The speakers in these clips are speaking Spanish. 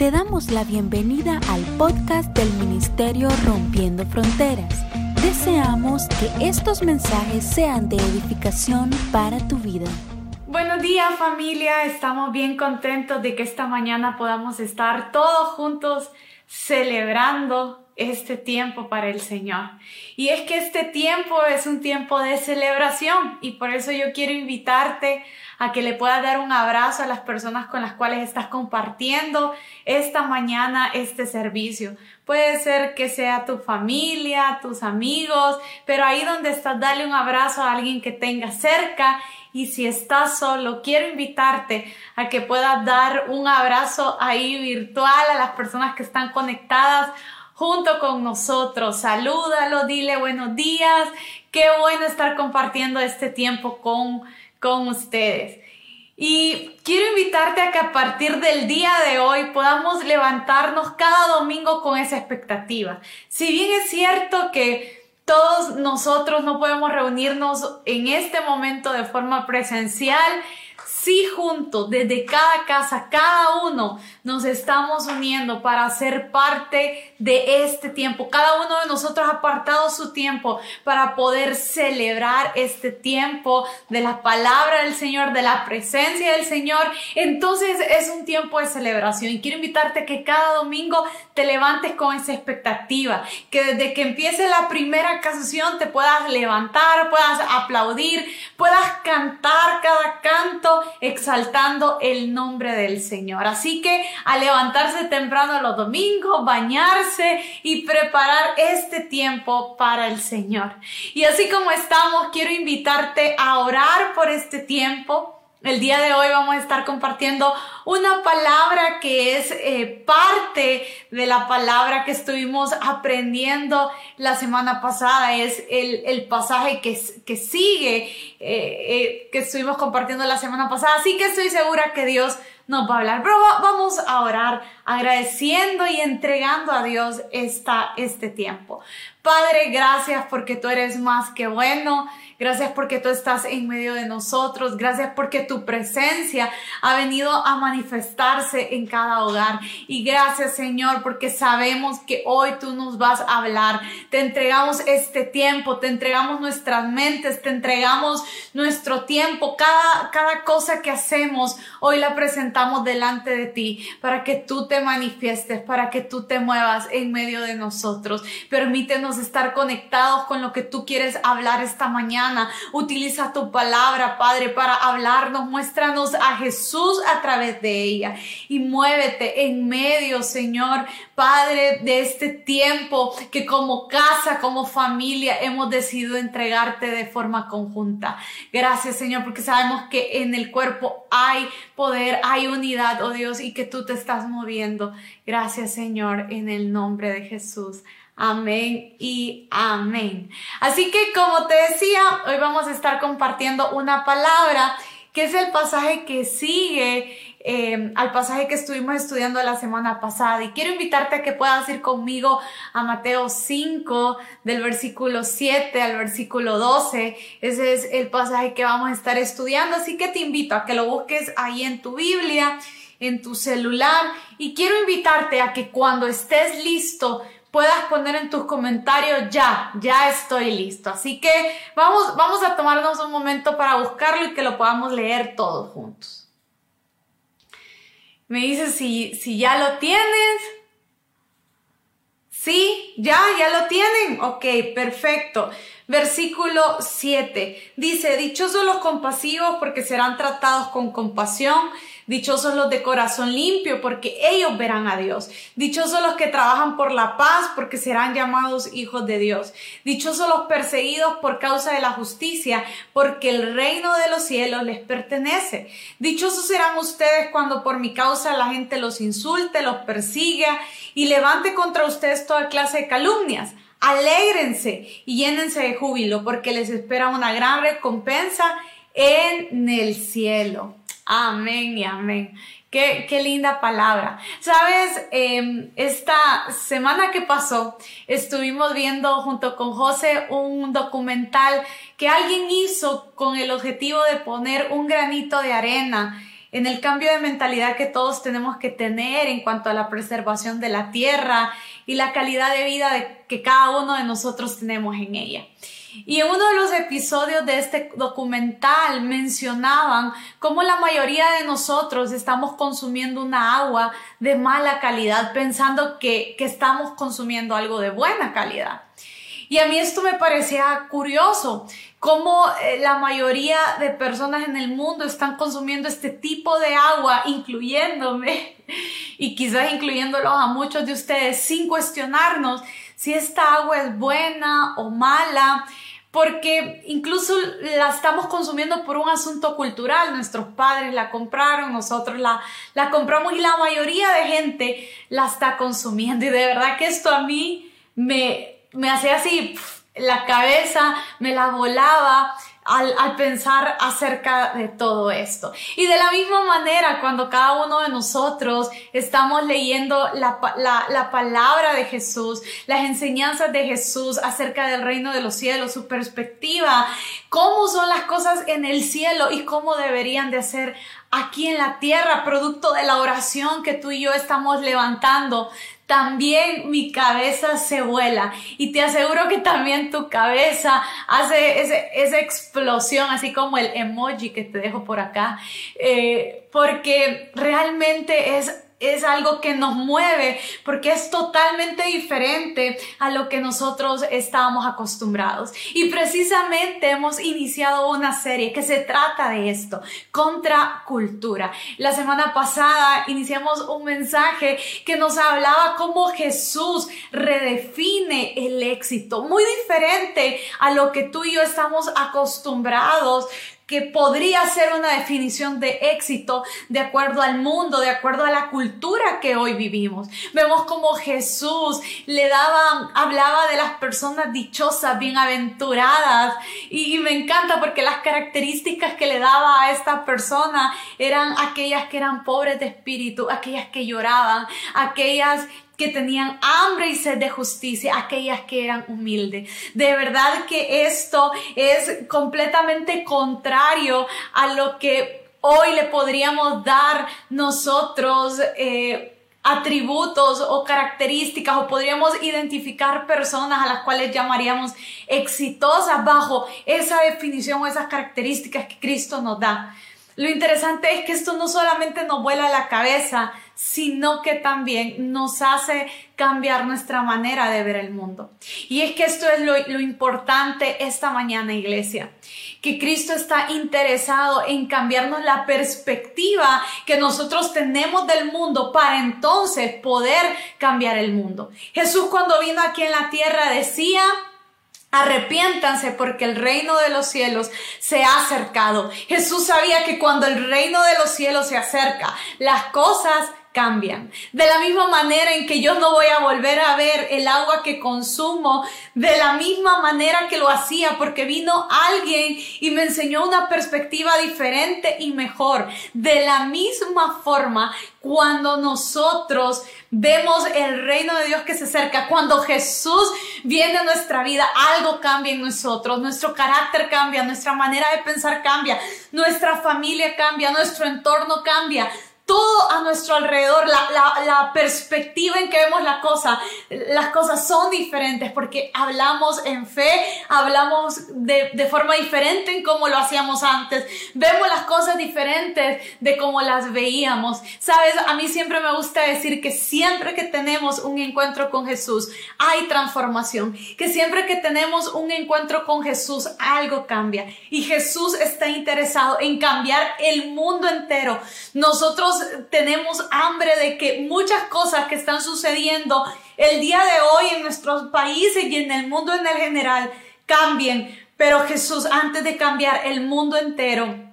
te damos la bienvenida al podcast del Ministerio Rompiendo Fronteras. Deseamos que estos mensajes sean de edificación para tu vida. Buenos días familia, estamos bien contentos de que esta mañana podamos estar todos juntos celebrando este tiempo para el Señor. Y es que este tiempo es un tiempo de celebración y por eso yo quiero invitarte a que le puedas dar un abrazo a las personas con las cuales estás compartiendo esta mañana este servicio. Puede ser que sea tu familia, tus amigos, pero ahí donde estás, dale un abrazo a alguien que tenga cerca y si estás solo, quiero invitarte a que puedas dar un abrazo ahí virtual a las personas que están conectadas junto con nosotros. Salúdalo, dile buenos días. Qué bueno estar compartiendo este tiempo con con ustedes. Y quiero invitarte a que a partir del día de hoy podamos levantarnos cada domingo con esa expectativa. Si bien es cierto que todos nosotros no podemos reunirnos en este momento de forma presencial, sí juntos, desde cada casa, cada uno, nos estamos uniendo para ser parte de este tiempo. Cada uno de nosotros ha apartado su tiempo para poder celebrar este tiempo de la palabra del Señor, de la presencia del Señor. Entonces es un tiempo de celebración y quiero invitarte a que cada domingo te levantes con esa expectativa, que desde que empiece la primera canción te puedas levantar, puedas aplaudir, puedas cantar cada canto exaltando el nombre del Señor. Así que a levantarse temprano los domingos, bañarse y preparar este tiempo para el Señor. Y así como estamos, quiero invitarte a orar por este tiempo el día de hoy vamos a estar compartiendo una palabra que es eh, parte de la palabra que estuvimos aprendiendo la semana pasada. Es el, pasaje que, que sigue, eh, eh, que estuvimos compartiendo la semana pasada. Así que estoy segura que Dios nos va a hablar. Pero vamos a orar agradeciendo y entregando a Dios esta, este tiempo. Padre, gracias porque tú eres más que bueno. Gracias porque tú estás en medio de nosotros. Gracias porque tu presencia ha venido a manifestarse en cada hogar. Y gracias Señor porque sabemos que hoy tú nos vas a hablar. Te entregamos este tiempo, te entregamos nuestras mentes, te entregamos nuestro tiempo. Cada, cada cosa que hacemos, hoy la presentamos delante de ti para que tú te manifiestes, para que tú te muevas en medio de nosotros. Permítenos estar conectados con lo que tú quieres hablar esta mañana Utiliza tu palabra, Padre, para hablarnos. Muéstranos a Jesús a través de ella. Y muévete en medio, Señor, Padre, de este tiempo que como casa, como familia, hemos decidido entregarte de forma conjunta. Gracias, Señor, porque sabemos que en el cuerpo hay poder, hay unidad, oh Dios, y que tú te estás moviendo. Gracias, Señor, en el nombre de Jesús. Amén y amén. Así que como te decía, hoy vamos a estar compartiendo una palabra que es el pasaje que sigue eh, al pasaje que estuvimos estudiando la semana pasada. Y quiero invitarte a que puedas ir conmigo a Mateo 5, del versículo 7 al versículo 12. Ese es el pasaje que vamos a estar estudiando. Así que te invito a que lo busques ahí en tu Biblia, en tu celular. Y quiero invitarte a que cuando estés listo, puedas poner en tus comentarios ya, ya estoy listo. Así que vamos, vamos a tomarnos un momento para buscarlo y que lo podamos leer todos juntos. Me dices si, si ya lo tienes. Sí, ya, ya lo tienen. Ok, perfecto. Versículo 7 dice, dichosos los compasivos porque serán tratados con compasión. Dichosos los de corazón limpio, porque ellos verán a Dios. Dichosos los que trabajan por la paz, porque serán llamados hijos de Dios. Dichosos los perseguidos por causa de la justicia, porque el reino de los cielos les pertenece. Dichosos serán ustedes cuando por mi causa la gente los insulte, los persiga y levante contra ustedes toda clase de calumnias. Alégrense y llénense de júbilo, porque les espera una gran recompensa en el cielo. Amén y amén. Qué, qué, linda palabra. Sabes, em, esta semana que pasó estuvimos viendo junto con José un documental que alguien hizo con el objetivo de poner un granito de arena en el cambio de mentalidad que todos tenemos que tener en cuanto a la preservación de la tierra y la calidad de vida que cada uno de nosotros tenemos en ella. Y en uno de los episodios de este documental mencionaban cómo la mayoría de nosotros estamos consumiendo una agua de mala calidad pensando que, que estamos consumiendo algo de buena calidad. Y a mí esto me parecía curioso, cómo eh, la mayoría de personas en el mundo están consumiendo este tipo de agua, incluyéndome y quizás incluyéndolos a muchos de ustedes, sin cuestionarnos si esta agua es buena o mala, porque incluso la estamos consumiendo por un asunto cultural. Nuestros padres la compraron, nosotros la, la compramos y la mayoría de gente la está consumiendo. Y de verdad que esto a mí me, me hacía así la cabeza, me la volaba al, pensar acerca de todo esto. Y de la misma manera, cuando cada uno de nosotros estamos leyendo la, la, palabra de Jesús, las enseñanzas de Jesús acerca del reino de los cielos, su perspectiva, cómo son las cosas en el cielo y cómo deberían de ser aquí en la tierra, producto de la oración que tú y yo estamos levantando, también mi cabeza se vuela. Y te aseguro que también tu cabeza hace esa explosión, así como el emoji que te dejo por acá, eh, porque realmente es es algo que nos mueve porque es totalmente diferente a lo que nosotros estábamos acostumbrados. Y precisamente hemos iniciado una serie que se trata de esto, contra cultura. La semana pasada iniciamos un mensaje que nos hablaba cómo Jesús redefine el éxito, muy diferente a lo que tú y yo estamos acostumbrados que podría ser una definición de éxito de acuerdo al mundo, de acuerdo a la cultura que hoy vivimos. Vemos como Jesús le daba, hablaba de las personas dichosas, bienaventuradas, y, y me encanta porque las características que le daba a esta persona eran aquellas que eran pobres de espíritu, aquellas que lloraban, aquellas que tenían hambre y sed de justicia, aquellas que eran humildes. De verdad que esto es completamente contrario a lo que hoy le podríamos dar nosotros. Eh, atributos o características o podríamos identificar personas a las cuales llamaríamos exitosas bajo esa definición o esas características que Cristo nos da. Lo interesante es que esto no solamente nos vuela la cabeza, sino que también nos hace cambiar nuestra manera de ver el mundo. Y es que esto es lo, importante esta mañana, iglesia, que Cristo está interesado en cambiarnos la perspectiva que nosotros tenemos del mundo para entonces poder cambiar el mundo. Jesús cuando vino aquí en la tierra decía, Arrepiéntanse porque el reino de los cielos se ha acercado. Jesús sabía que cuando el reino de los cielos se acerca, las cosas cambian. De la misma manera en que yo no voy a volver a ver el agua que consumo de la misma manera que lo hacía porque vino alguien y me enseñó una perspectiva diferente y mejor. De la misma forma, cuando nosotros vemos el reino de Dios que se acerca, cuando Jesús viene a nuestra vida, algo cambia en nosotros, nuestro carácter cambia, nuestra manera de pensar cambia, nuestra familia cambia, nuestro entorno cambia, todo a nuestro alrededor, la, perspectiva en que vemos la cosa, las cosas son diferentes porque hablamos en fe, hablamos de, de forma diferente en cómo lo hacíamos antes, vemos las cosas diferentes de cómo las veíamos. Sabes, a mí siempre me gusta decir que siempre que tenemos un encuentro con Jesús, hay transformación, que siempre que tenemos un encuentro con Jesús, algo cambia y Jesús está interesado en cambiar el mundo entero. Nosotros tenemos hambre de que muchas cosas que están sucediendo el día de hoy en nuestros países y en el mundo en el general cambien. Pero Jesús, antes de cambiar el mundo entero,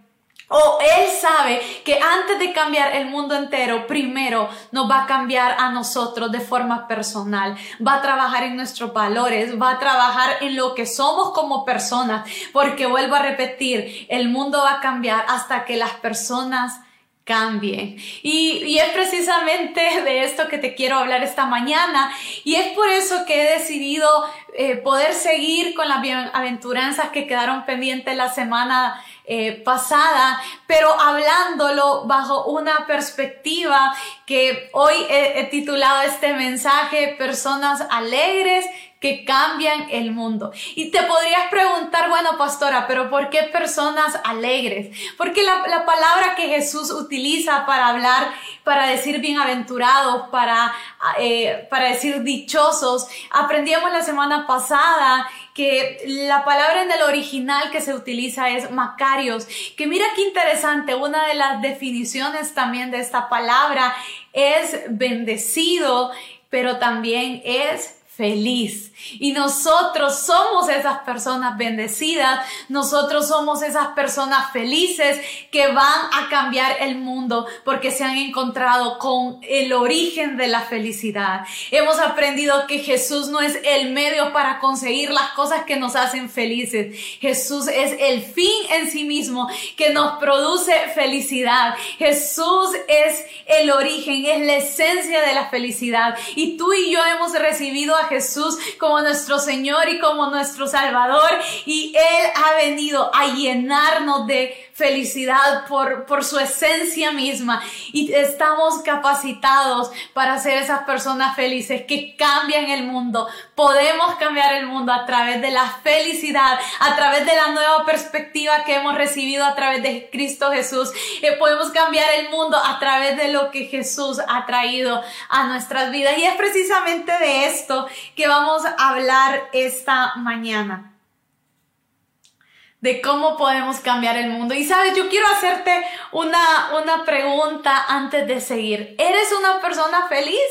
o Él sabe que antes de cambiar el mundo entero, primero nos va a cambiar a nosotros de forma personal. Va a trabajar en nuestros valores, va a trabajar en lo que somos como personas. Porque vuelvo a repetir, el mundo va a cambiar hasta que las personas cambien. Y, es precisamente de esto que te quiero hablar esta mañana. Y es por eso que he decidido eh, poder seguir con las bienaventuranzas que quedaron pendientes la semana eh, pasada, pero hablándolo bajo una perspectiva que hoy he titulado este mensaje, Personas Alegres que cambian el mundo. Y te podrías preguntar, bueno, pastora, pero ¿por qué personas alegres? Porque la, la palabra que Jesús utiliza para hablar, para decir bienaventurados, para, eh, para decir dichosos, aprendíamos la semana pasada que la palabra en el original que se utiliza es Macarios, que mira qué interesante, una de las definiciones también de esta palabra es bendecido, pero también es feliz. Y nosotros somos esas personas bendecidas, nosotros somos esas personas felices que van a cambiar el mundo porque se han encontrado con el origen de la felicidad. Hemos aprendido que Jesús no es el medio para conseguir las cosas que nos hacen felices. Jesús es el fin en sí mismo que nos produce felicidad. Jesús es el origen, es la esencia de la felicidad. Y tú y yo hemos recibido a Jesús como nuestro Señor y como nuestro Salvador. Y Él ha venido a llenarnos de felicidad por, por su esencia misma y estamos capacitados para ser esas personas felices que cambian el mundo. Podemos cambiar el mundo a través de la felicidad, a través de la nueva perspectiva que hemos recibido a través de Cristo Jesús. Eh, podemos cambiar el mundo a través de lo que Jesús ha traído a nuestras vidas. Y es precisamente de esto que vamos a hablar esta mañana de cómo podemos cambiar el mundo. Y sabes, yo quiero hacerte una, una pregunta antes de seguir. ¿Eres una persona feliz?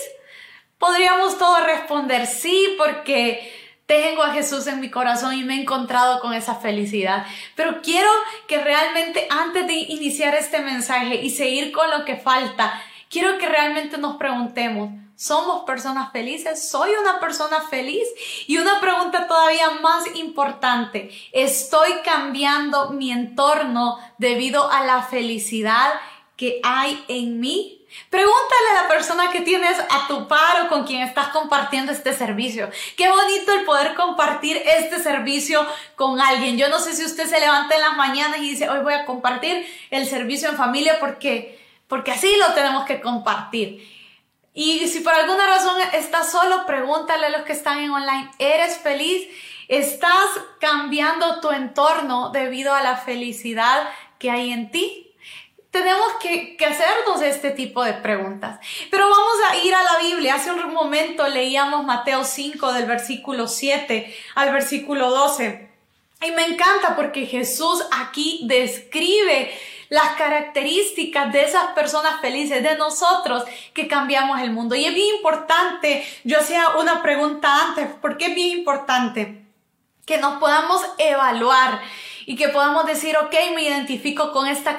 Podríamos todos responder sí porque tengo a Jesús en mi corazón y me he encontrado con esa felicidad. Pero quiero que realmente antes de iniciar este mensaje y seguir con lo que falta, quiero que realmente nos preguntemos, ¿Somos personas felices? ¿Soy una persona feliz? Y una pregunta todavía más importante, ¿estoy cambiando mi entorno debido a la felicidad que hay en mí? Pregúntale a la persona que tienes a tu par o con quien estás compartiendo este servicio. Qué bonito el poder compartir este servicio con alguien. Yo no sé si usted se levanta en las mañanas y dice, hoy voy a compartir el servicio en familia porque, porque así lo tenemos que compartir. Y si por alguna razón estás solo, pregúntale a los que están en online, ¿eres feliz? ¿Estás cambiando tu entorno debido a la felicidad que hay en ti? Tenemos que, que, hacernos este tipo de preguntas. Pero vamos a ir a la Biblia. Hace un momento leíamos Mateo 5 del versículo 7 al versículo 12. Y me encanta porque Jesús aquí describe las características de esas personas felices, de nosotros que cambiamos el mundo. Y es bien importante, yo hacía una pregunta antes, ¿por qué es bien importante? Que nos podamos evaluar y que podamos decir, ok, me identifico con esta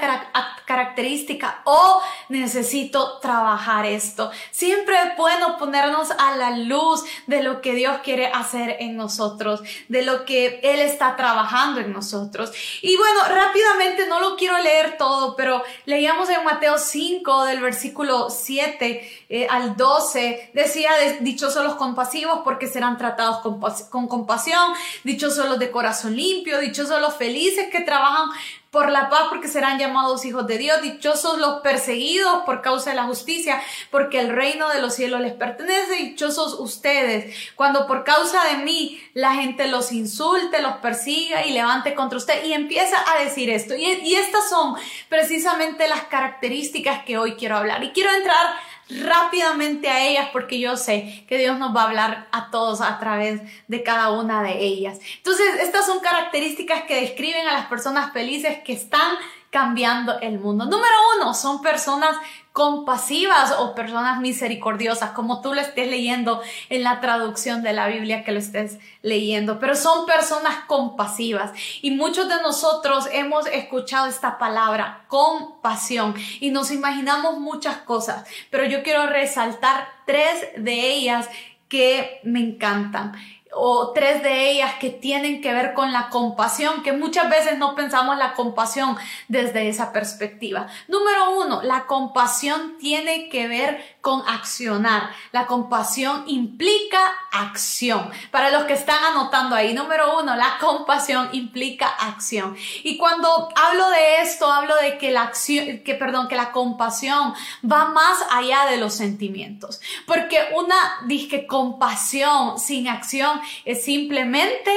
característica o necesito trabajar esto. Siempre es bueno ponernos a la luz de lo que Dios quiere hacer en nosotros, de lo que Él está trabajando en nosotros. Y bueno, rápidamente no lo quiero leer todo, pero leíamos en Mateo 5 del versículo 7 eh, al 12, decía, dichosos los compasivos porque serán tratados con, con compasión, dichosos los de corazón limpio, dichosos los felices felices que trabajan por la paz porque serán llamados hijos de Dios, dichosos los perseguidos por causa de la justicia, porque el reino de los cielos les pertenece, dichosos ustedes, cuando por causa de mí la gente los insulte, los persiga y levante contra usted y empieza a decir esto. Y, y estas son precisamente las características que hoy quiero hablar. Y quiero entrar rápidamente a ellas porque yo sé que Dios nos va a hablar a todos a través de cada una de ellas. Entonces, estas son características que describen a las personas felices que están cambiando el mundo. Número uno, son personas compasivas o personas misericordiosas, como tú lo estés leyendo en la traducción de la Biblia que lo estés leyendo, pero son personas compasivas. Y muchos de nosotros hemos escuchado esta palabra, compasión, y nos imaginamos muchas cosas, pero yo quiero resaltar tres de ellas que me encantan o tres de ellas que tienen que ver con la compasión, que muchas veces no pensamos la compasión desde esa perspectiva. Número uno, la compasión tiene que ver con accionar. La compasión implica acción. Para los que están anotando ahí, número uno, la compasión implica acción. Y cuando hablo de esto, hablo de que la acción, que perdón, que la compasión va más allá de los sentimientos. Porque una disque compasión sin acción es simplemente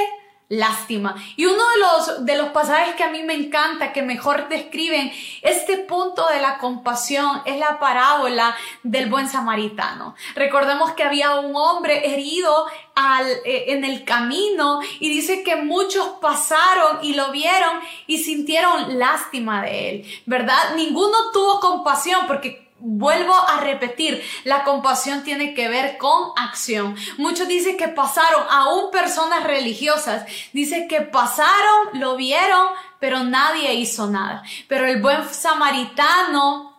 lástima. Y uno de los, de los pasajes que a mí me encanta, que mejor describen este punto de la compasión, es la parábola del buen samaritano. Recordemos que había un hombre herido eh, en el camino y dice que muchos pasaron y lo vieron y sintieron lástima de él, ¿verdad? Ninguno tuvo compasión porque Vuelvo a repetir, la compasión tiene que ver con acción. Muchos dicen que pasaron, aún personas religiosas, dice que pasaron, lo vieron, pero nadie hizo nada. Pero el buen samaritano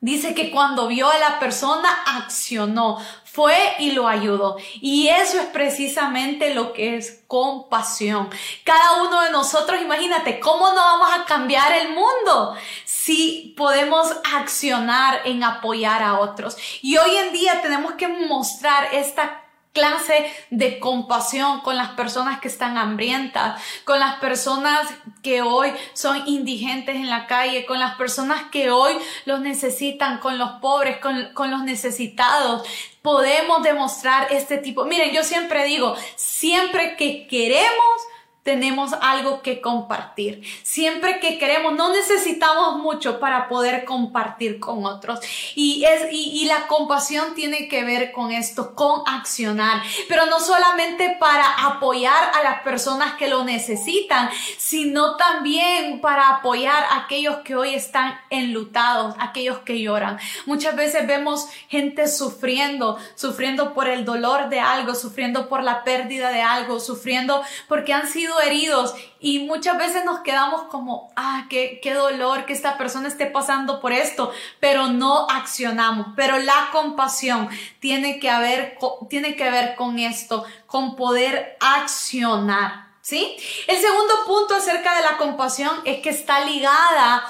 Dice que cuando vio a la persona accionó, fue y lo ayudó. Y eso es precisamente lo que es compasión. Cada uno de nosotros, imagínate, ¿cómo no vamos a cambiar el mundo si podemos accionar en apoyar a otros? Y hoy en día tenemos que mostrar esta clase de compasión con las personas que están hambrientas, con las personas que hoy son indigentes en la calle, con las personas que hoy los necesitan, con los pobres, con, con los necesitados. Podemos demostrar este tipo. Miren, yo siempre digo, siempre que queremos, tenemos algo que compartir. Siempre que queremos, no necesitamos mucho para poder compartir con otros. Y, es, y, la compasión tiene que ver con esto, con accionar. Pero no solamente para apoyar a las personas que lo necesitan, sino también para apoyar a aquellos que hoy están enlutados, aquellos que lloran. Muchas veces vemos gente sufriendo, sufriendo por el dolor de algo, sufriendo por la pérdida de algo, sufriendo porque han sido heridos y muchas veces nos quedamos como, ah, qué, qué dolor que esta persona esté pasando por esto, pero no accionamos. Pero la compasión tiene que, haber, tiene que ver con esto, con poder accionar. ¿Sí? El segundo punto acerca de la compasión es que está ligada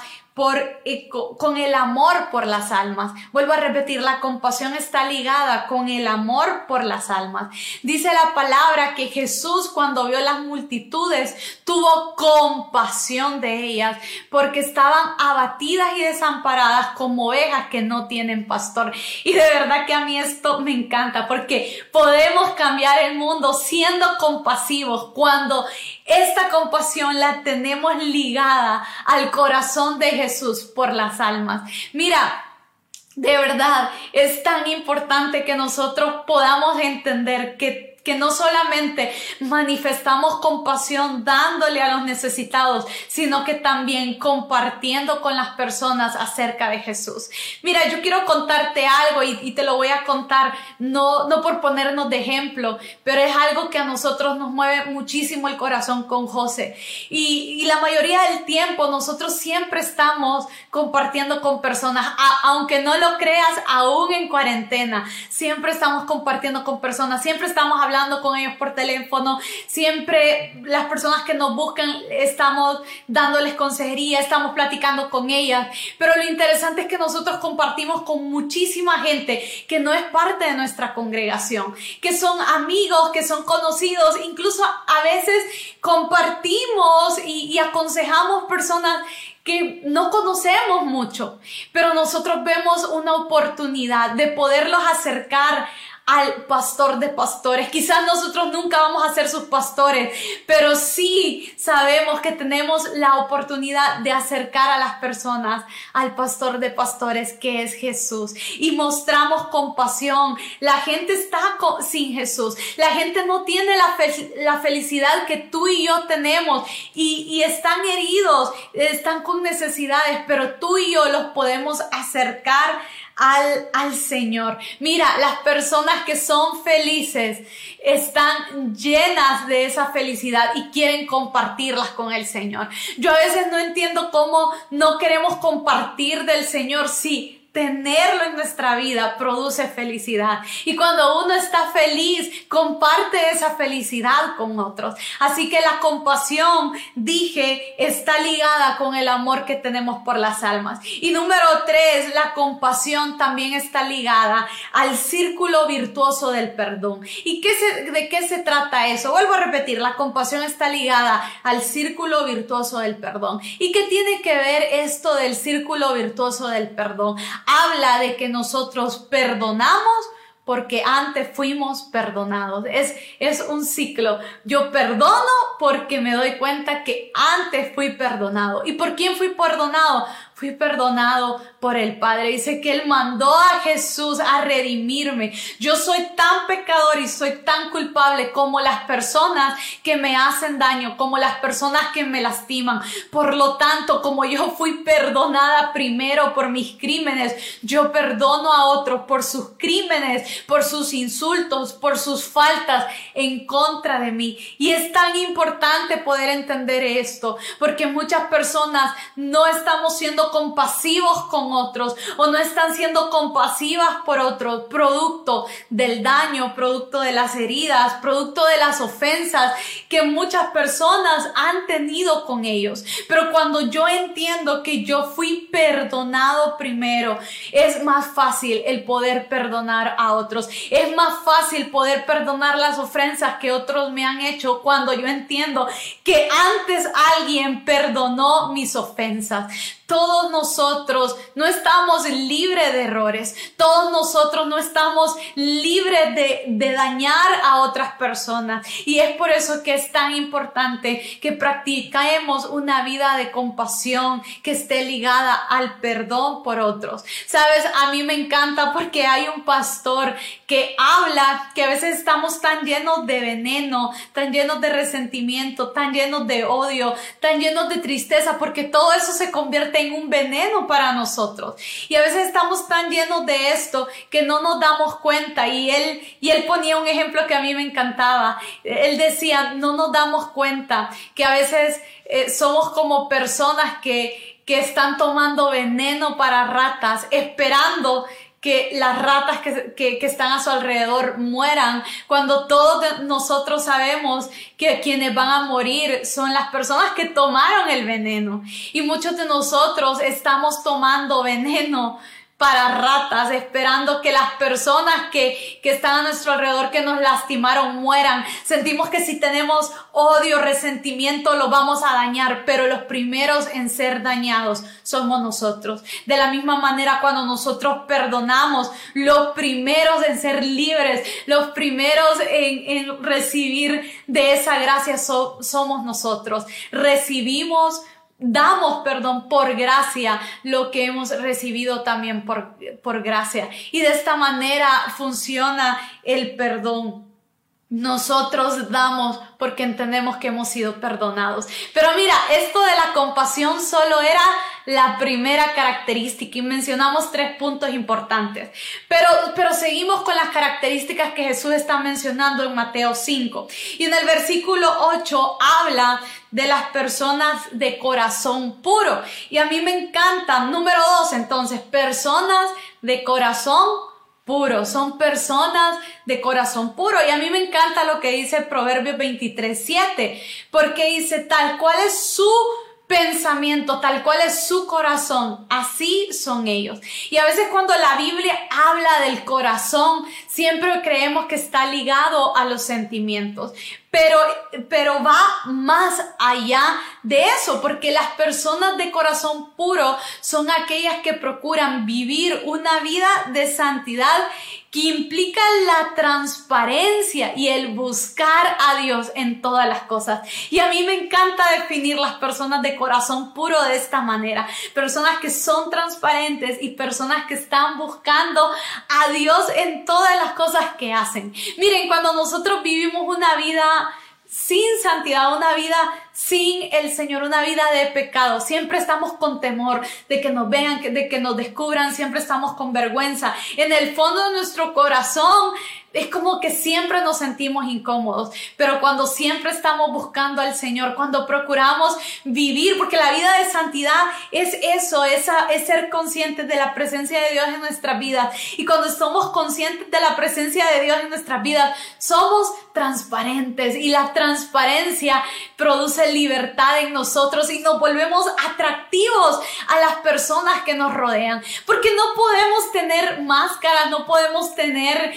eh, con el amor por las almas. Vuelvo a repetir, la compasión está ligada con el amor por las almas. Dice la palabra que Jesús cuando vio las multitudes tuvo compasión de ellas porque estaban abatidas y desamparadas como ovejas que no tienen pastor. Y de verdad que a mí esto me encanta porque podemos cambiar el mundo siendo compasivos cuando esta compasión la tenemos ligada al corazón de Jesús por las almas. Mira, de verdad es tan importante que nosotros podamos entender que que no solamente manifestamos compasión dándole a los necesitados, sino que también compartiendo con las personas acerca de Jesús. Mira, yo quiero contarte algo y, te lo voy a contar, no, no por ponernos de ejemplo, pero es algo que a nosotros nos mueve muchísimo el corazón con José. Y, y la mayoría del tiempo nosotros siempre estamos compartiendo con personas, aunque no lo creas, aún en cuarentena, siempre estamos compartiendo con personas, siempre estamos hablando con ellos por teléfono, siempre las personas que nos buscan estamos dándoles consejería, estamos platicando con ellas, pero lo interesante es que nosotros compartimos con muchísima gente que no es parte de nuestra congregación, que son amigos, que son conocidos, incluso a veces compartimos y, y aconsejamos personas que no conocemos mucho, pero nosotros vemos una oportunidad de poderlos acercar al pastor de pastores. Quizás nosotros nunca vamos a ser sus pastores, pero sí sabemos que tenemos la oportunidad de acercar a las personas al pastor de pastores que es Jesús y mostramos compasión. La gente está sin Jesús. La gente no tiene la, felicidad que tú y yo tenemos y están heridos, están con necesidades, pero tú y yo los podemos acercar al, al Señor. Mira, las personas que son felices están llenas de esa felicidad y quieren compartirlas con el Señor. Yo a veces no entiendo cómo no queremos compartir del Señor. Sí, tenerlo en nuestra vida produce felicidad. Y cuando uno está feliz, comparte esa felicidad con otros. Así que la compasión, dije, está ligada con el amor que tenemos por las almas. Y número tres, la compasión también está ligada al círculo virtuoso del perdón. ¿Y qué de qué se trata eso? Vuelvo a repetir, la compasión está ligada al círculo virtuoso del perdón. ¿Y qué tiene que ver esto del círculo virtuoso del perdón? Habla de que nosotros perdonamos porque antes fuimos perdonados. Es, es un ciclo. Yo perdono porque me doy cuenta que antes fui perdonado. ¿Y por quién fui perdonado? Fui perdonado por el Padre. Dice que Él mandó a Jesús a redimirme. Yo soy tan pecador y soy tan culpable como las personas que me hacen daño, como las personas que me lastiman. Por lo tanto, como yo fui perdonada primero por mis crímenes, yo perdono a otros por sus crímenes, por sus insultos, por sus faltas en contra de mí. Y es tan importante poder entender esto, porque muchas personas no estamos siendo compasivos con otros o no están siendo compasivas por otros, producto del daño, producto de las heridas, producto de las ofensas que muchas personas han tenido con ellos. Pero cuando yo entiendo que yo fui perdonado primero, es más fácil el poder perdonar a otros. Es más fácil poder perdonar las ofensas que otros me han hecho cuando yo entiendo que antes alguien perdonó mis ofensas. Todos nosotros no estamos libres de errores. Todos nosotros no estamos libres de, dañar a otras personas. Y es por eso que es tan importante que practiquemos una vida de compasión que esté ligada al perdón por otros. Sabes, a mí me encanta porque hay un pastor que habla que a veces estamos tan llenos de veneno, tan llenos de resentimiento, tan llenos de odio, tan llenos de tristeza, porque todo eso se convierte en un veneno para nosotros. Y a veces estamos tan llenos de esto que no nos damos cuenta. Y él, y él ponía un ejemplo que a mí me encantaba. Él decía, no nos damos cuenta que a veces eh, somos como personas que, que están tomando veneno para ratas, esperando que las ratas que, están a su alrededor mueran, cuando todos nosotros sabemos que quienes van a morir son las personas que tomaron el veneno. Y muchos de nosotros estamos tomando veneno para ratas, esperando que las personas que, que están a nuestro alrededor que nos lastimaron mueran. Sentimos que si tenemos odio, resentimiento, lo vamos a dañar, pero los primeros en ser dañados somos nosotros. De la misma manera, cuando nosotros perdonamos, los primeros en ser libres, los primeros en, en recibir de esa gracia somos nosotros. Recibimos damos perdón por gracia lo que hemos recibido también por, por gracia. Y de esta manera funciona el perdón. Nosotros damos porque entendemos que hemos sido perdonados. Pero mira, esto de la compasión solo era la primera característica y mencionamos tres puntos importantes. Pero, pero seguimos con las características que Jesús está mencionando en Mateo 5. Y en el versículo 8 habla de las personas de corazón puro. Y a mí me encantan. Número dos, entonces, personas de corazón puro, son personas de corazón puro. Y a mí me encanta lo que dice Proverbios 23, 7, porque dice tal cual es su pensamiento, tal cual es su corazón, así son ellos. Y a veces cuando la Biblia habla del corazón, siempre creemos que está ligado a los sentimientos, pero, pero va más allá de eso, porque las personas de corazón puro son aquellas que procuran vivir una vida de santidad implica la transparencia y el buscar a Dios en todas las cosas. Y a mí me encanta definir las personas de corazón puro de esta manera. Personas que son transparentes y personas que están buscando a Dios en todas las cosas que hacen. Miren, cuando nosotros vivimos una vida sin santidad, una vida sin el Señor, una vida de pecado. Siempre estamos con temor de que nos vean, de que nos descubran, siempre estamos con vergüenza. En el fondo de nuestro corazón es como que siempre nos sentimos incómodos, pero cuando siempre estamos buscando al Señor, cuando procuramos vivir, porque la vida de santidad es eso, esa, es ser conscientes de la presencia de Dios en nuestra vida. Y cuando somos conscientes de la presencia de Dios en nuestra vida, somos transparentes y la transparencia produce libertad en nosotros y nos volvemos atractivos a las personas que nos rodean, porque no podemos tener máscaras, no podemos tener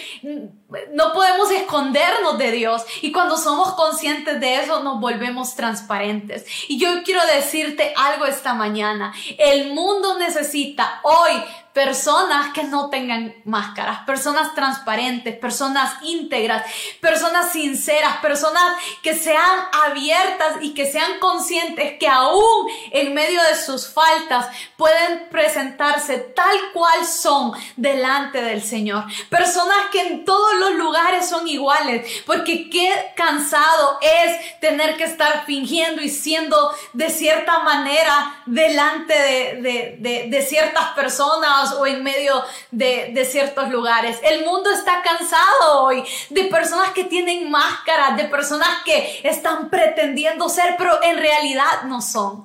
no podemos escondernos de Dios y cuando somos conscientes de eso nos volvemos transparentes. Y yo quiero decirte algo esta mañana. El mundo necesita hoy personas que no tengan máscaras, personas transparentes, personas íntegras, personas sinceras, personas que sean abiertas y que sean conscientes que aún en medio de sus faltas pueden presentarse tal cual son delante del Señor. Personas que en todos los lugares son iguales, porque qué cansado es tener que estar fingiendo y siendo de cierta manera delante de, de, de ciertas personas o en medio de, ciertos lugares. El mundo está cansado hoy de personas que tienen máscaras, de personas que están pretendiendo ser, pero en realidad no son.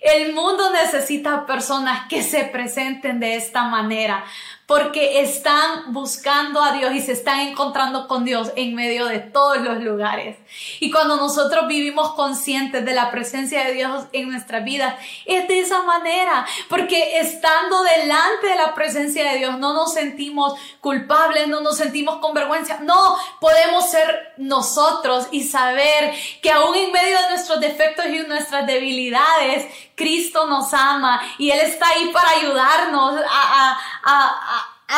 El mundo necesita personas que se presenten de esta manera, porque están buscando a Dios y se están encontrando con Dios en medio de todos los lugares. Y cuando nosotros vivimos conscientes de la presencia de Dios en nuestra vida, es de esa manera, porque estando delante de la presencia de Dios no nos sentimos culpables, no nos sentimos con vergüenza, no, podemos ser nosotros y saber que aún en medio de nuestros defectos y nuestras debilidades, Cristo nos ama y Él está ahí para ayudarnos a,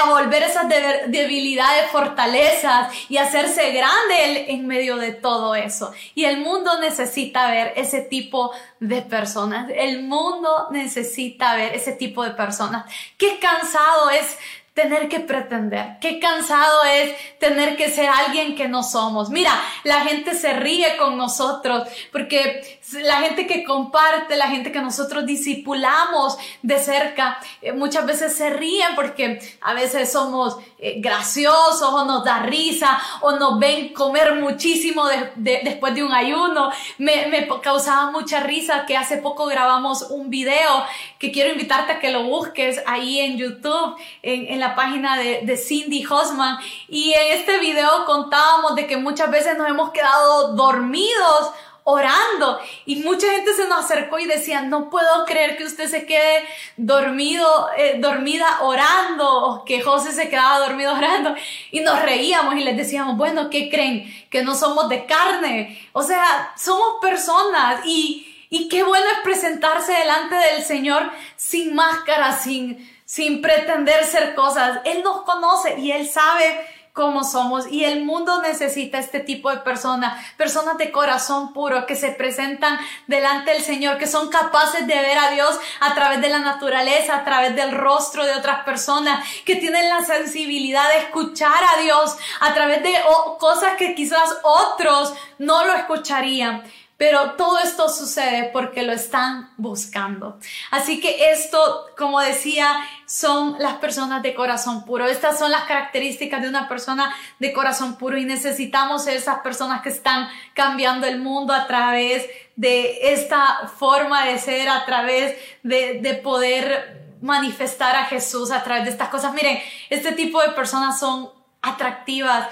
volver esas debilidades, fortalezas y hacerse grande en medio de todo eso. Y el mundo necesita ver ese tipo de personas. El mundo necesita ver ese tipo de personas. Qué cansado es tener que pretender. Qué cansado es tener que ser alguien que no somos. Mira, la gente se ríe con nosotros porque la gente que comparte, la gente que nosotros discipulamos de cerca, eh, muchas veces se ríen porque a veces somos eh, graciosos o nos da risa o nos ven comer muchísimo después de un ayuno. Me, me causaba mucha risa que hace poco grabamos un video que quiero invitarte a que lo busques ahí en YouTube, en, en la página de, de Cindy Hosman y en este video contábamos de que muchas veces nos hemos quedado dormidos orando y mucha gente se nos acercó y decía, no puedo creer que usted se quede dormido, eh, dormida orando, que José se quedaba dormido orando y nos reíamos y les decíamos, bueno, ¿qué creen? Que no somos de carne, o sea, somos personas y, y qué bueno es presentarse delante del Señor sin máscara, sin, sin pretender ser cosas. Él nos conoce y Él sabe cómo somos y el mundo necesita este tipo de personas, personas de corazón puro que se presentan delante del Señor, que son capaces de ver a Dios a través de la naturaleza, a través del rostro de otras personas, que tienen la sensibilidad de escuchar a Dios a través de cosas que quizás otros no lo escucharían. Pero todo esto sucede porque lo están buscando. Así que esto, como decía, son las personas de corazón puro. Estas son las características de una persona de corazón puro y necesitamos esas personas que están cambiando el mundo a través de esta forma de ser, a través de, de poder manifestar a Jesús a través de estas cosas. Miren, este tipo de personas son atractivas,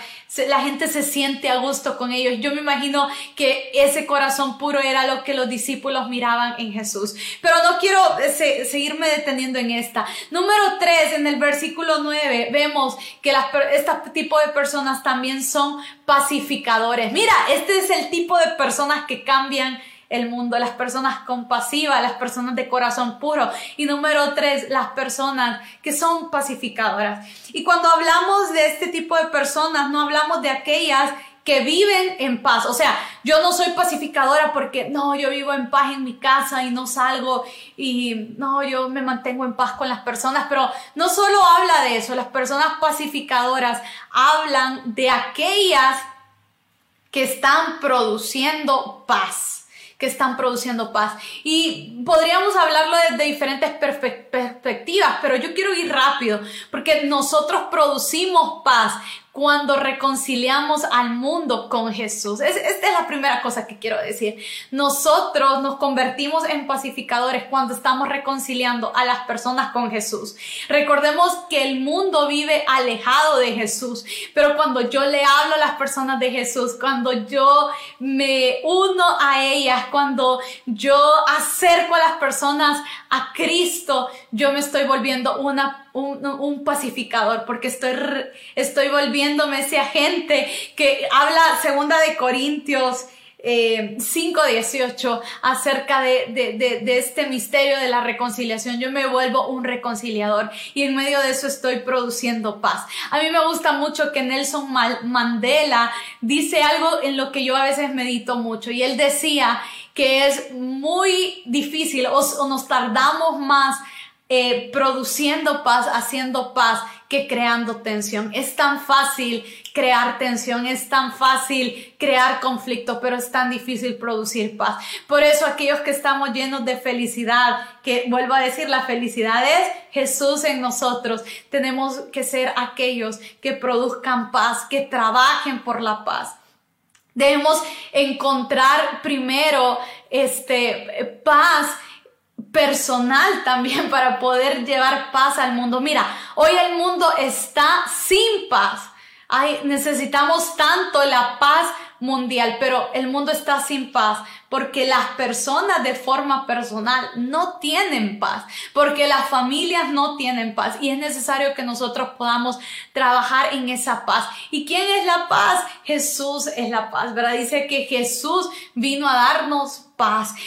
la gente se siente a gusto con ellos. Yo me imagino que ese corazón puro era lo que los discípulos miraban en Jesús. Pero no quiero eh, seguirme deteniendo en esta. Número 3, en el versículo 9, vemos que este tipo de personas también son pacificadores. Mira, este es el tipo de personas que cambian el mundo, las personas compasivas, las personas de corazón puro. Y número tres, las personas que son pacificadoras. Y cuando hablamos de este tipo de personas, no hablamos de aquellas que viven en paz. O sea, yo no soy pacificadora porque no, yo vivo en paz en mi casa y no salgo y no, yo me mantengo en paz con las personas, pero no solo habla de eso, las personas pacificadoras hablan de aquellas que están produciendo paz que están produciendo paz. Y podríamos hablarlo desde diferentes perspectivas, pero yo quiero ir rápido, porque nosotros producimos paz cuando reconciliamos al mundo con Jesús. esta es la primera cosa que quiero decir. Nosotros nos convertimos en pacificadores cuando estamos reconciliando a las personas con Jesús. Recordemos que el mundo vive alejado de Jesús, pero cuando yo le hablo a las personas de Jesús, cuando yo me uno a ellas, cuando yo acerco a las personas a Cristo, yo me estoy volviendo una, un, pacificador porque estoy, estoy volviéndome ese agente que habla segunda de Corintios eh, 5.18 acerca de, de, de, este misterio de la reconciliación. Yo me vuelvo un reconciliador y en medio de eso estoy produciendo paz. A mí me gusta mucho que Nelson Mandela dice algo en lo que yo a veces medito mucho y él decía que es muy difícil o, nos tardamos más eh, produciendo paz, haciendo paz, que creando tensión. Es tan fácil crear tensión, es tan fácil crear conflicto, pero es tan difícil producir paz. Por eso aquellos que estamos llenos de felicidad, que vuelvo a decir, la felicidad es Jesús en nosotros, tenemos que ser aquellos que produzcan paz, que trabajen por la paz. Debemos encontrar primero este paz personal también para poder llevar paz al mundo. Mira, hoy el mundo está sin paz. Ay, necesitamos tanto la paz mundial, pero el mundo está sin paz porque las personas de forma personal no tienen paz, porque las familias no tienen paz y es necesario que nosotros podamos trabajar en esa paz. ¿Y quién es la paz? Jesús es la paz, ¿verdad? Dice que Jesús vino a darnos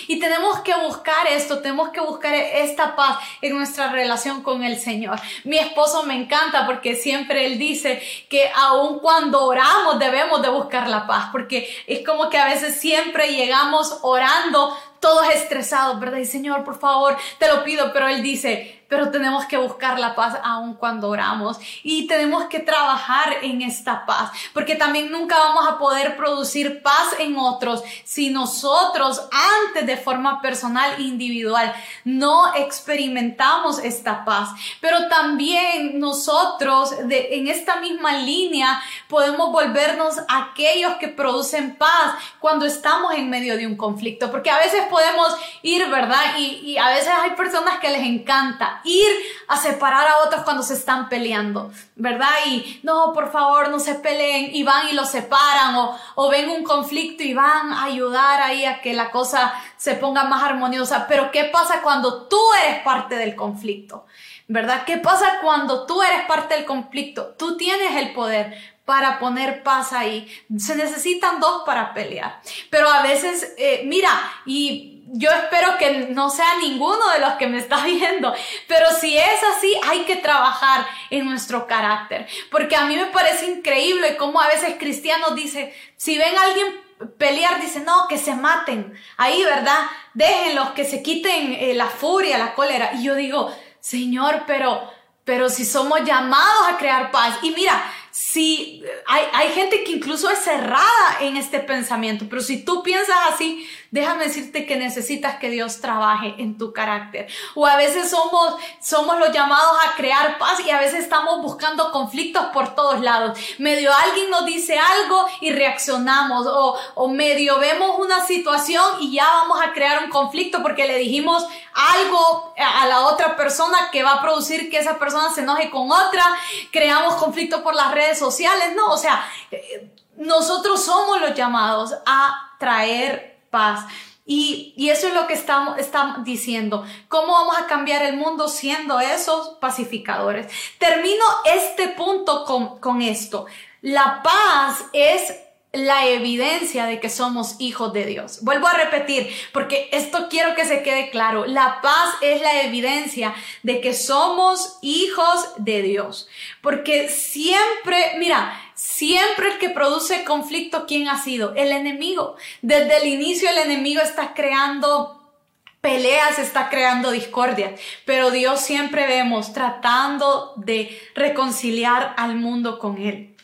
Y tenemos que buscar esto, tenemos que buscar esta paz en nuestra relación con el Señor. Mi esposo me encanta porque siempre él dice que aun cuando oramos debemos de buscar la paz, porque es como que a veces siempre llegamos orando todos estresados, ¿verdad? Y Señor, por favor, te lo pido, pero Él dice, pero tenemos que buscar la paz aun cuando oramos y tenemos que trabajar en esta paz, porque también nunca vamos a poder producir paz en otros si nosotros antes de forma personal individual no experimentamos esta paz. Pero también nosotros en esta misma línea podemos volvernos aquellos que producen paz cuando estamos en medio de un conflicto, porque a veces podemos ir, ¿verdad? Y, y a veces hay personas que les encanta ir a separar a otros cuando se están peleando, ¿verdad? Y no, por favor, no se peleen y van y los separan o, o ven un conflicto y van a ayudar ahí a que la cosa se ponga más armoniosa. Pero ¿qué pasa cuando tú eres parte del conflicto? ¿Verdad? ¿Qué pasa cuando tú eres parte del conflicto? Tú tienes el poder para poner paz ahí. Se necesitan dos para pelear. Pero a veces, eh, mira, y yo espero que no sea ninguno de los que me está viendo, pero si es así, hay que trabajar en nuestro carácter, porque a mí me parece increíble cómo a veces cristianos dicen, si ven a alguien pelear, dicen, no, que se maten, ahí, ¿verdad? Déjenlos, que se quiten eh, la furia, la cólera. Y yo digo, Señor, pero, pero si somos llamados a crear paz, y mira, si hay, hay gente que incluso es cerrada en este pensamiento, pero si tú piensas así, déjame decirte que necesitas que Dios trabaje en tu carácter. O a veces somos, somos los llamados a crear paz y a veces estamos buscando conflictos por todos lados. Medio alguien nos dice algo y reaccionamos o, o medio vemos una situación y ya vamos a crear un conflicto porque le dijimos algo a la otra persona que va a producir que esa persona se enoje con otra. Creamos conflicto por las redes sociales, ¿no? O sea, eh, nosotros somos los llamados a traer paz. Y, eso es lo que estamos, diciendo. ¿Cómo vamos a cambiar el mundo siendo esos pacificadores? Termino este punto con, con esto. La paz es la evidencia de que somos hijos de Dios. Vuelvo a repetir, porque esto quiero que se quede claro. La paz es la evidencia de que somos hijos de Dios. Porque siempre, mira, Siempre el que produce conflicto, ¿quién ha sido? El enemigo. Desde el inicio el enemigo está creando peleas, está creando discordia, pero Dios siempre vemos tratando de reconciliar al mundo con Él,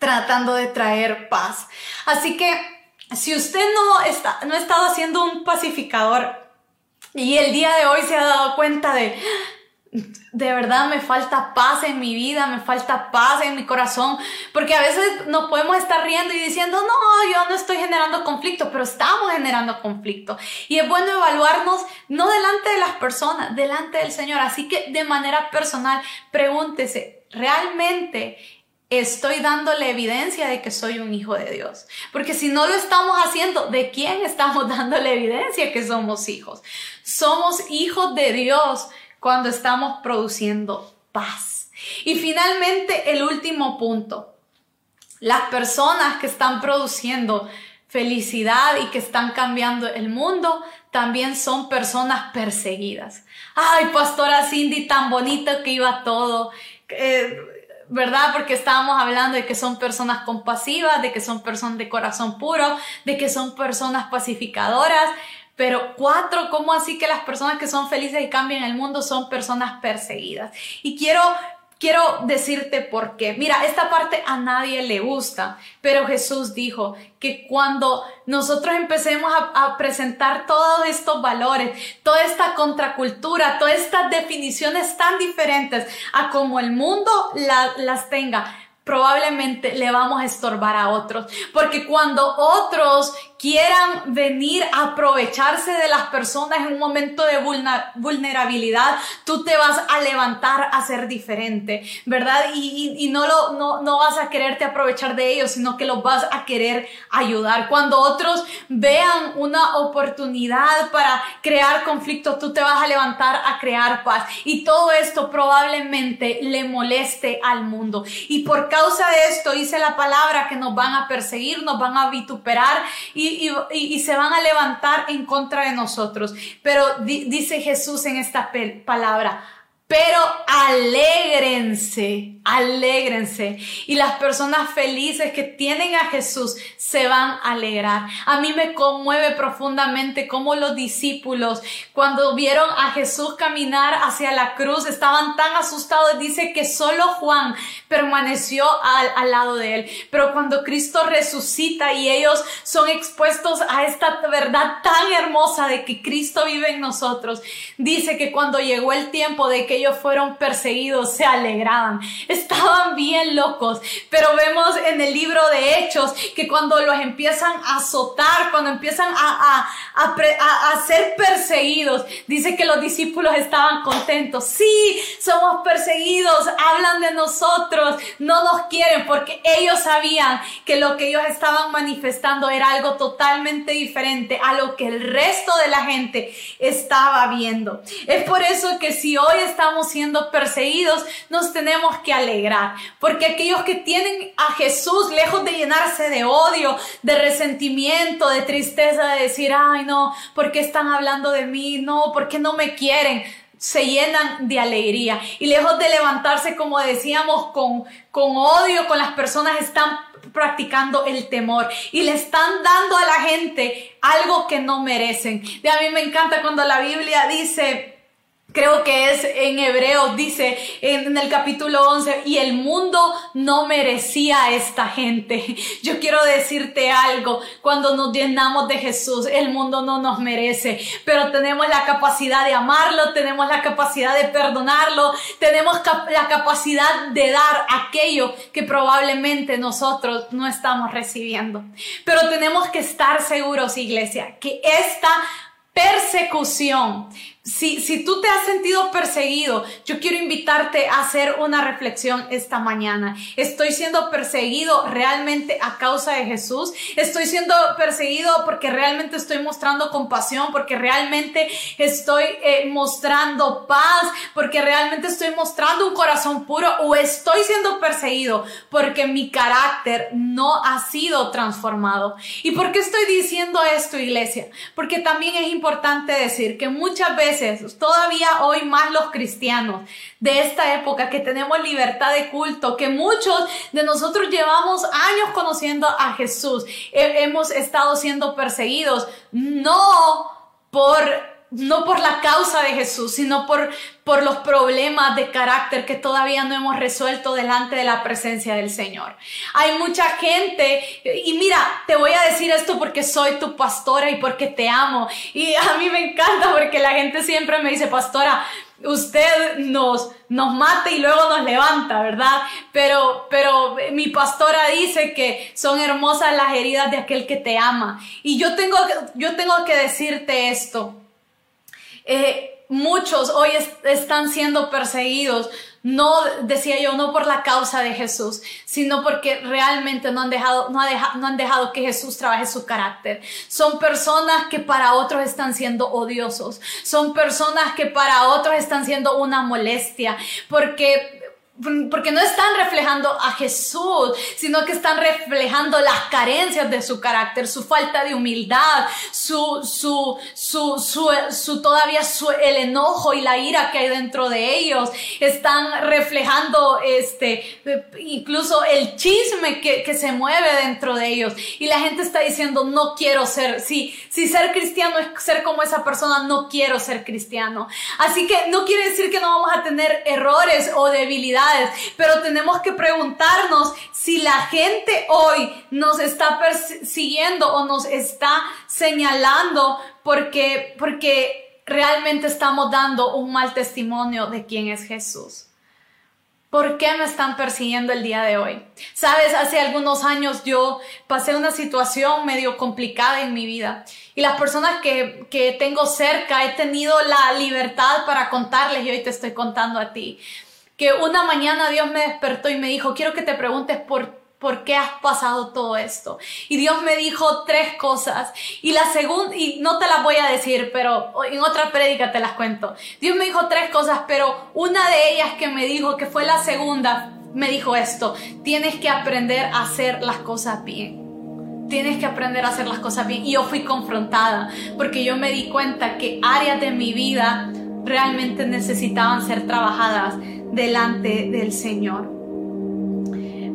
tratando de traer paz. Así que si usted no, está, no ha estado haciendo un pacificador y el día de hoy se ha dado cuenta de de verdad me falta paz en mi vida, me falta paz en mi corazón, porque a veces nos podemos estar riendo y diciendo, no, yo no estoy generando conflicto, pero estamos generando conflicto. Y es bueno evaluarnos no delante de las personas, delante del Señor. Así que de manera personal, pregúntese, ¿realmente estoy dándole evidencia de que soy un hijo de Dios. Porque si no lo estamos haciendo, ¿de quién estamos dándole evidencia que somos hijos? Somos hijos de Dios cuando estamos produciendo paz. Y finalmente, el último punto. Las personas que están produciendo felicidad y que están cambiando el mundo también son personas perseguidas. Ay, pastora Cindy, tan bonito que iba todo. Eh, ¿verdad? Porque estábamos hablando de que son personas compasivas, de que son personas de corazón puro, de que son personas pacificadoras. Pero cuatro, ¿cómo así que las personas que son felices y cambian el mundo son personas perseguidas? Y quiero quiero decirte por qué. Mira, esta parte a nadie le gusta, pero Jesús dijo que cuando nosotros empecemos a, presentar todos estos valores, toda esta contracultura, todas estas definiciones tan diferentes a como el mundo las tenga, probablemente le vamos a estorbar a otros. Porque cuando otros quieran venir a aprovecharse de las personas en un momento de vulnerabilidad, tú te vas a levantar a ser diferente, ¿verdad? Y, no, lo, no, no vas a quererte aprovechar de ellos, sino que los vas a querer ayudar. Cuando otros vean una oportunidad para crear conflicto, tú te vas a levantar a crear paz. Y todo esto probablemente le moleste al mundo. Y por causa de esto dice la palabra que nos van a perseguir, nos van a vituperar y y, se van a levantar en contra de nosotros. Pero dice Jesús en esta palabra, pero alégrense, alégrense. Y las personas felices que tienen a Jesús se van a alegrar. A mí me conmueve profundamente cómo los discípulos, cuando vieron a Jesús caminar hacia la cruz, estaban tan asustados. Dice que solo Juan permaneció al, al lado de él. Pero cuando Cristo resucita y ellos son expuestos a esta verdad tan hermosa de que Cristo vive en nosotros, dice que cuando llegó el tiempo de que ellos fueron perseguidos se alegraban. Estaban bien locos. Pero vemos en el libro de Hechos que cuando los empiezan a azotar, cuando empiezan a, a, a, ser perseguidos, dice que los discípulos estaban contentos. Sí, somos perseguidos, hablan de nosotros, no nos quieren porque ellos sabían que lo que ellos estaban manifestando era algo totalmente diferente a lo que el resto de la gente estaba viendo. Es por eso que si hoy estamos siendo perseguidos, nos tenemos que alegrar. Porque aquellos que tienen a Jesús, lejos de llenarse de odio, de resentimiento, de tristeza, de decir, ay no, ¿por qué están hablando de mí? No, ¿por qué no me quieren? se llenan de alegría y lejos de levantarse, como decíamos, con, con odio con las personas, están practicando el temor y le están dando a la gente algo que no merecen. Y a mí me encanta cuando la Biblia dice, Creo que es en Hebreos, dice en el capítulo 11, y el mundo no merecía a esta gente. Yo quiero decirte algo, cuando nos llenamos de Jesús, el mundo no nos merece, pero tenemos la capacidad de amarlo, tenemos la capacidad de perdonarlo, tenemos la capacidad de dar aquello que probablemente nosotros no estamos recibiendo. Pero tenemos que estar seguros, iglesia, que esta persecución si, si tú te has sentido perseguido, yo quiero invitarte a hacer una reflexión esta mañana. ¿Estoy siendo perseguido realmente a causa de Jesús? ¿Estoy siendo perseguido porque realmente estoy mostrando compasión? ¿Porque realmente estoy eh, mostrando paz? ¿Porque realmente estoy mostrando un corazón puro? ¿O estoy siendo perseguido porque mi carácter no ha sido transformado? ¿Y por qué estoy diciendo esto, iglesia? Porque también es importante decir que muchas veces todavía hoy más los cristianos de esta época que tenemos libertad de culto, que muchos de nosotros llevamos años conociendo a Jesús, hemos estado siendo perseguidos, no por no por la causa de Jesús, sino por, por los problemas de carácter que todavía no hemos resuelto delante de la presencia del Señor. Hay mucha gente, y mira, te voy a decir esto porque soy tu pastora y porque te amo. Y a mí me encanta porque la gente siempre me dice, pastora, usted nos, nos mata y luego nos levanta, ¿verdad? Pero, pero mi pastora dice que son hermosas las heridas de aquel que te ama. Y yo tengo, yo tengo que decirte esto. Eh, muchos hoy están siendo perseguidos no, decía yo, no por la causa de Jesús, sino porque realmente no han dejado, no, no han dejado que Jesús trabaje su carácter. Son personas que para otros están siendo odiosos. Son personas que para otros están siendo una molestia. Porque porque no están reflejando a Jesús, sino que están reflejando las carencias de su carácter, su falta de humildad, su, su, su, su, su todavía su, el enojo y la ira que hay dentro de ellos. Están reflejando este, incluso el chisme que, que se mueve dentro de ellos. Y la gente está diciendo, no quiero ser, si, si ser cristiano es ser como esa persona, no quiero ser cristiano. Así que no quiere decir que no vamos a tener errores o debilidades pero tenemos que preguntarnos si la gente hoy nos está persiguiendo o nos está señalando porque, porque realmente estamos dando un mal testimonio de quién es Jesús. ¿Por qué me están persiguiendo el día de hoy? Sabes, hace algunos años yo pasé una situación medio complicada en mi vida y las personas que, que tengo cerca he tenido la libertad para contarles y hoy te estoy contando a ti que una mañana Dios me despertó y me dijo, quiero que te preguntes por ¿Por qué has pasado todo esto? Y Dios me dijo tres cosas. Y la segunda, y no te las voy a decir, pero en otra prédica te las cuento. Dios me dijo tres cosas, pero una de ellas que me dijo, que fue la segunda, me dijo esto. Tienes que aprender a hacer las cosas bien. Tienes que aprender a hacer las cosas bien. Y yo fui confrontada porque yo me di cuenta que áreas de mi vida realmente necesitaban ser trabajadas delante del Señor.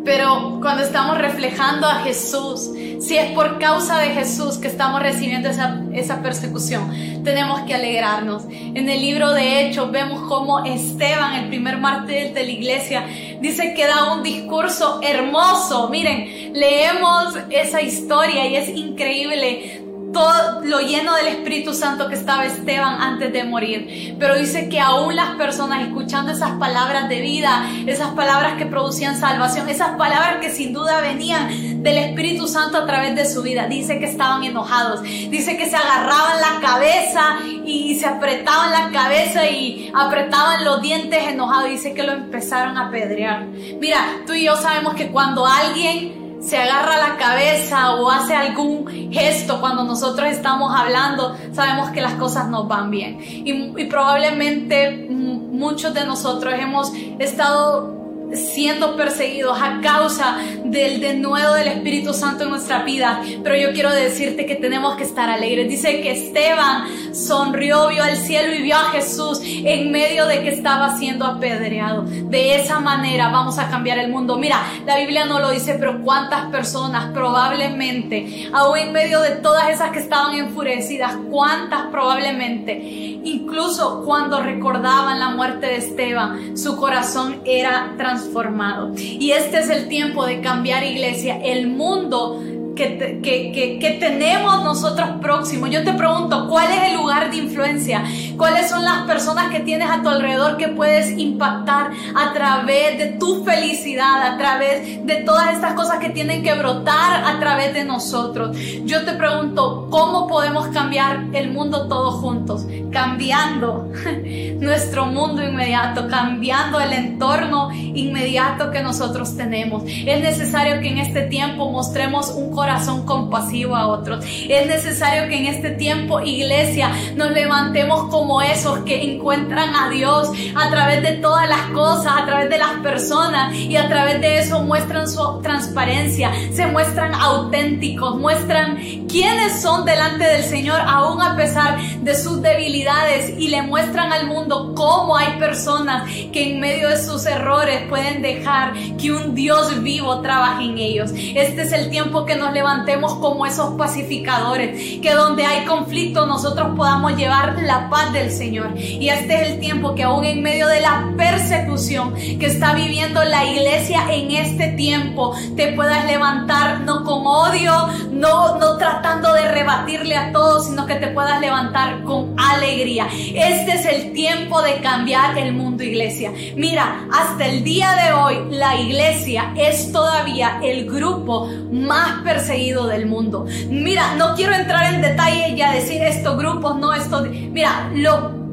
Pero cuando estamos reflejando a Jesús, si es por causa de Jesús que estamos recibiendo esa, esa, persecución, tenemos que alegrarnos. En el libro de Hechos vemos cómo Esteban, el primer mártir de la iglesia, dice que da un discurso hermoso. Miren, leemos esa historia y es increíble todo lo lleno del Espíritu Santo que estaba Esteban antes de morir. Pero dice que aún las personas escuchando esas palabras de vida, esas palabras que producían salvación, esas palabras que sin duda venían del Espíritu Santo a través de su vida, dice que estaban enojados, dice que se agarraban la cabeza y se apretaban la cabeza y apretaban los dientes enojados, dice que lo empezaron a apedrear. Mira, tú y yo sabemos que cuando alguien se agarra la cabeza o hace algún gesto cuando nosotros estamos hablando, sabemos que las cosas nos van bien. Y, y probablemente muchos de nosotros hemos estado siendo perseguidos a causa del denuedo del Espíritu Santo en nuestra vida. Pero yo quiero decirte que tenemos que estar alegres. Dice que Esteban sonrió, vio al cielo y vio a Jesús en medio de que estaba siendo apedreado. De esa manera vamos a cambiar el mundo. Mira, la Biblia no lo dice, pero cuántas personas probablemente, aún en medio de todas esas que estaban enfurecidas, cuántas probablemente, incluso cuando recordaban la muerte de Esteban, su corazón era transformado transformado. Y este es el tiempo de cambiar iglesia. El mundo que, que, que, tenemos nosotros próximos. Yo te pregunto, ¿cuál es el lugar de influencia? ¿Cuáles son las personas que tienes a tu alrededor que puedes impactar a través de tu felicidad, a través de todas estas cosas que tienen que brotar a través de nosotros? Yo te pregunto, ¿cómo podemos cambiar el mundo todos juntos? Cambiando nuestro mundo inmediato, cambiando el entorno inmediato que nosotros tenemos. Es necesario que en este tiempo mostremos un corazón corazón compasivo a otros. Es necesario que en este tiempo, iglesia, nos levantemos como esos que encuentran a Dios a través de todas las cosas, a través de las personas y a través de eso muestran su transparencia, se muestran auténticos, muestran quiénes son delante del Señor aún a pesar de sus debilidades y le muestran al mundo cómo hay personas que en medio de sus errores pueden dejar que un Dios vivo trabaje en ellos. Este es el tiempo que nos levantemos como esos pacificadores, que donde hay conflicto nosotros podamos llevar la paz del Señor. Y este es el tiempo que aún en medio de la persecución que está viviendo la iglesia en este tiempo, te puedas levantar no con odio, no, no tratando de rebatirle a todos, sino que te puedas levantar con alegría. Este es el tiempo de cambiar el mundo, iglesia. Mira, hasta el día de hoy la iglesia es todavía el grupo más perseguido del mundo. Mira, no quiero entrar en detalle y a decir estos grupos, no esto. Mira, lo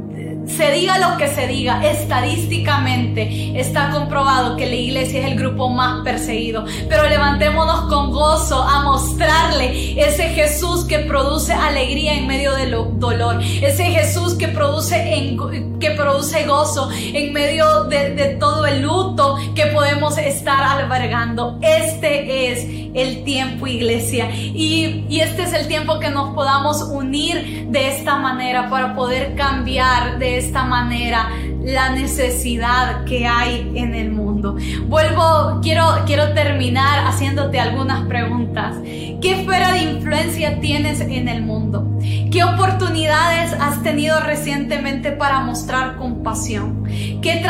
se diga lo que se diga, estadísticamente está comprobado que la iglesia es el grupo más perseguido. Pero levantémonos con gozo a mostrarle ese Jesús que produce alegría en medio del dolor, ese Jesús que produce, que produce gozo en medio de, todo el luto que podemos estar albergando. Este es el tiempo, iglesia. Y, este es el tiempo que nos podamos unir de esta manera para poder cambiar de esta manera la necesidad que hay en el mundo. Vuelvo, quiero, quiero terminar haciéndote algunas preguntas. ¿Qué esfera de influencia tienes en el mundo? ¿Qué oportunidades has tenido recientemente para mostrar compasión? ¿Qué,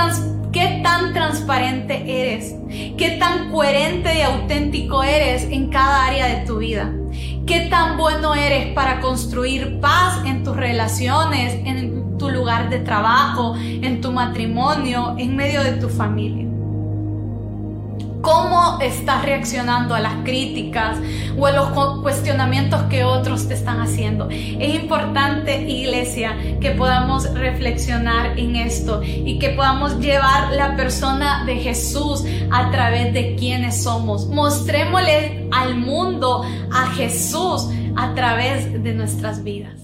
¿Qué tan transparente eres? ¿Qué tan coherente y auténtico eres en cada área de tu vida? ¿Qué tan bueno eres para construir paz en tus relaciones, en tu lugar de trabajo, en tu matrimonio, en medio de tu familia. ¿Cómo estás reaccionando a las críticas o a los cuestionamientos que otros te están haciendo? Es importante, iglesia, que podamos reflexionar en esto y que podamos llevar la persona de Jesús a través de quienes somos. Mostrémosle al mundo a Jesús a través de nuestras vidas.